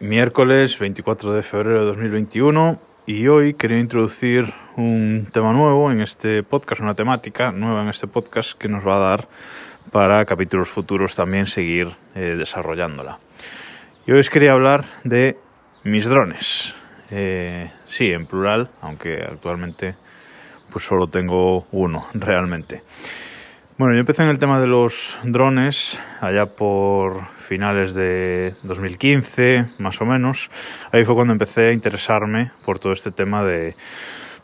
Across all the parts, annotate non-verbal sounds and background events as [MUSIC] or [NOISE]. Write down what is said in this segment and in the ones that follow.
miércoles 24 de febrero de 2021 y hoy quería introducir un tema nuevo en este podcast, una temática nueva en este podcast que nos va a dar para capítulos futuros también seguir eh, desarrollándola. Y hoy os quería hablar de mis drones. Eh, sí, en plural, aunque actualmente pues solo tengo uno [LAUGHS] realmente. Bueno, yo empecé en el tema de los drones allá por finales de 2015, más o menos. Ahí fue cuando empecé a interesarme por todo este tema de,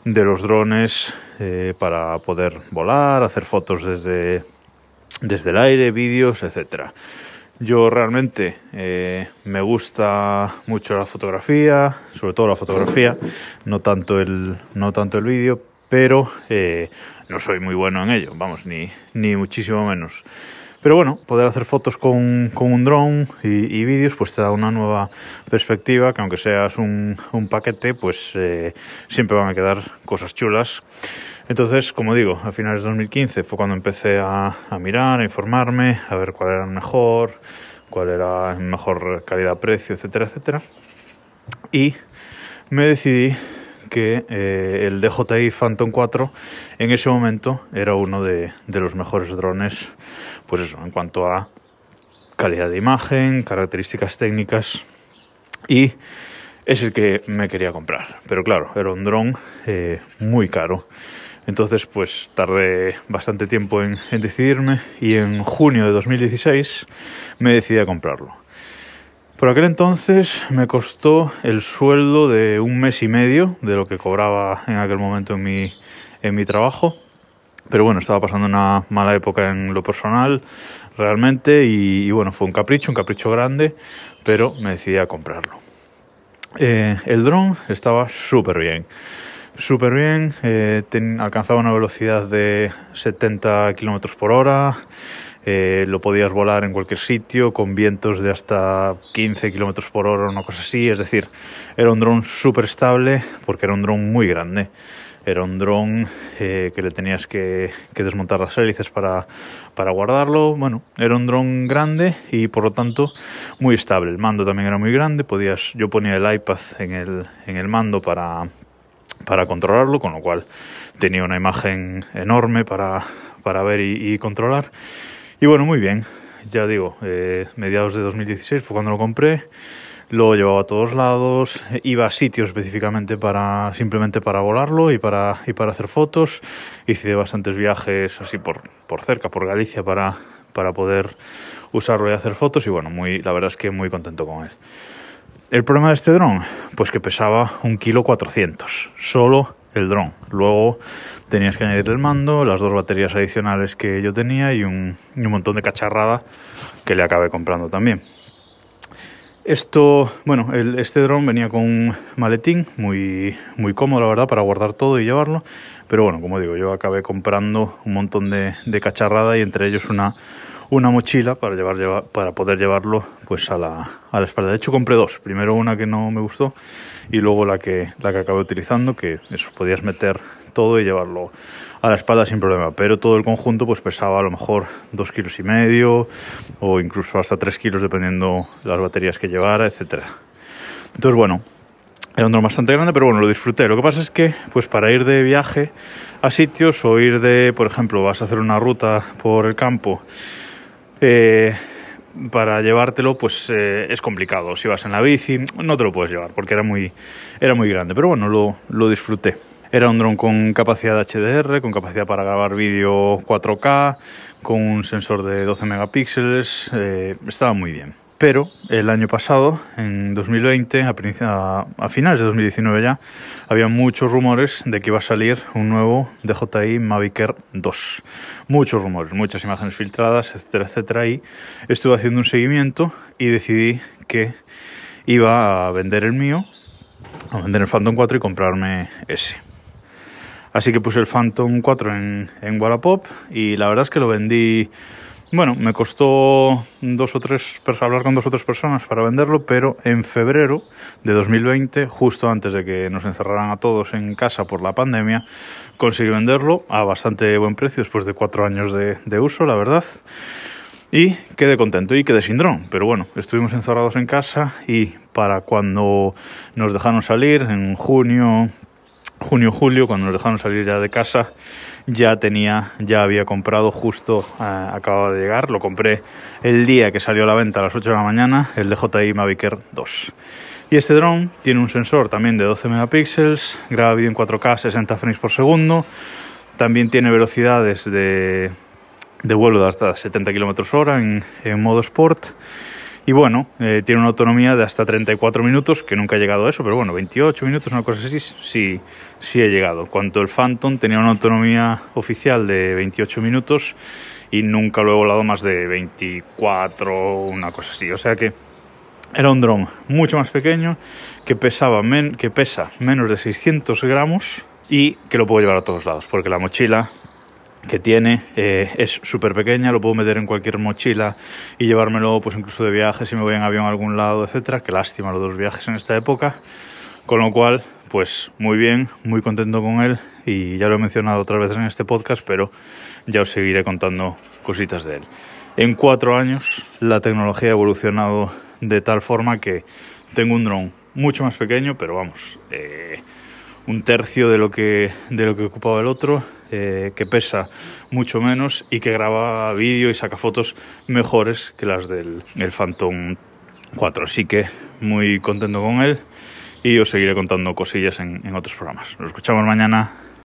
de los drones eh, para poder volar, hacer fotos desde, desde el aire, vídeos, etcétera. Yo realmente eh, me gusta mucho la fotografía, sobre todo la fotografía, no tanto el, no tanto el vídeo, pero eh, no soy muy bueno en ello, vamos, ni, ni muchísimo menos. Pero bueno, poder hacer fotos con, con un dron y, vídeos pues te da una nueva perspectiva que aunque seas un, un paquete pues eh, siempre van a quedar cosas chulas. Entonces, como digo, a finales de 2015 fue cuando empecé a, mirar, a informarme, a ver cuál era mejor, cuál era mejor calidad-precio, etcétera, etcétera. Y me decidí que eh, el DJI Phantom 4 en ese momento era uno de, los mejores drones, pues eso, en cuanto a calidad de imagen, características técnicas y es el que me quería comprar. Pero claro, era un dron eh, muy caro. Entonces, pues tardé bastante tiempo en, en decidirme y en junio de 2016 me decidí a comprarlo. Por aquel entonces me costó el sueldo de un mes y medio de lo que cobraba en aquel momento en mi, en mi trabajo. Pero bueno, estaba pasando una mala época en lo personal realmente y, bueno, fue un capricho, un capricho grande, pero me decidí a comprarlo. Eh, el dron estaba súper bien, súper bien, eh, alcanzaba una velocidad de 70 kilómetros por hora, eh, lo podías volar en cualquier sitio con vientos de hasta 15 kilómetros por hora, una cosa así. Es decir, era un dron súper estable porque era un dron muy grande. Era un dron eh, que le tenías que, que, desmontar las hélices para, para guardarlo. Bueno, era un dron grande y por lo tanto muy estable. El mando también era muy grande. Podías, yo ponía el iPad en el, en el mando para, para controlarlo, con lo cual tenía una imagen enorme para, para ver y, y controlar. Y bueno, muy bien. Ya digo, eh, mediados de 2016 fue cuando lo compré. Lo llevaba a todos lados, iba a sitios específicamente para simplemente para volarlo y para, y para hacer fotos. Hice bastantes viajes así por, por cerca, por Galicia, para, para poder usarlo y hacer fotos. Y bueno, muy, la verdad es que muy contento con él. El problema de este dron, pues que pesaba un kilo 400, solo el dron. Luego tenías que añadir el mando, las dos baterías adicionales que yo tenía y un, montón de cacharrada que le acabé comprando también. Esto, bueno, el, este dron venía con un maletín muy, muy cómodo, la verdad, para guardar todo y llevarlo. Pero bueno, como digo, yo acabé comprando un montón de, de cacharrada y entre ellos una, una mochila para, llevar, llevar, para poder llevarlo pues a la, a la espalda. De hecho, compré dos. Primero una que no me gustó y luego la que, la que acabé utilizando, que eso podías meter todo y llevarlo a la espalda sin problema. Pero todo el conjunto pues pesaba a lo mejor dos kilos y medio o incluso hasta tres kilos dependiendo las baterías que llevara, etcétera. Entonces bueno, era un dron bastante grande, pero bueno, lo disfruté. Lo que pasa es que, pues para ir de viaje a sitios o ir de, por ejemplo, vas a hacer una ruta por el campo, eh, para llevártelo, pues eh, es complicado. Si vas en la bici, no te lo puedes llevar porque era muy, era muy grande. Pero bueno, lo, lo disfruté. Era un dron con capacidad HDR, con capacidad para grabar vídeo 4K, con un sensor de 12 megapíxeles. Eh, estaba muy bien. Pero el año pasado, en 2020, a, finales de 2019 ya, había muchos rumores de que iba a salir un nuevo DJI Mavic Air 2. Muchos rumores, muchas imágenes filtradas, etcétera, etcétera. Y estuve haciendo un seguimiento y decidí que iba a vender el mío, a vender el Phantom 4 y comprarme ese. Así que puse el Phantom 4 en, en Wallapop y la verdad es que lo vendí bueno, me costó dos o tres hablar con dos o tres personas para venderlo, pero en febrero de 2020, justo antes de que nos encerraran a todos en casa por la pandemia, conseguí venderlo a bastante buen precio después de cuatro años de, uso, la verdad. Y quedé contento y quedé sin dron. Pero bueno, estuvimos encerrados en casa y para cuando nos dejaron salir, en junio, junio, julio, cuando nos dejaron salir ya de casa, ya tenía, ya había comprado justo, eh, acababa de llegar, lo compré el día que salió a la venta a las 8 de la mañana, el DJI Mavic Air 2. Y este dron tiene un sensor también de 12 megapíxeles, graba vídeo en 4K 60 frames por segundo, también tiene velocidades de de vuelo de hasta 70 km hora en, modo sport. Y bueno, eh, tiene una autonomía de hasta 34 minutos, que nunca he llegado a eso, pero bueno, 28 minutos, una cosa así, sí, sí he llegado. Cuanto el Phantom tenía una autonomía oficial de 28 minutos y nunca lo he volado más de 24, una cosa así. O sea que era un dron mucho más pequeño, que, pesaba que pesa menos de 600 gramos y que lo puedo llevar a todos lados, porque la mochila que tiene eh, es súper pequeña, lo puedo meter en cualquier mochila y llevármelo pues incluso de viaje si me voy en avión a algún lado, etcétera. Qué lástima los dos viajes en esta época. Con lo cual, pues muy bien, muy contento con él y ya lo he mencionado otras veces en este podcast, pero ya os seguiré contando cositas de él. En cuatro años la tecnología ha evolucionado de tal forma que tengo un dron mucho más pequeño, pero vamos, eh, un tercio de lo que, de lo que ocupaba el otro eh, que pesa mucho menos y que graba vídeo y saca fotos mejores que las del el Phantom 4. Así que muy contento con él y os seguiré contando cosillas en, en otros programas. Nos escuchamos mañana.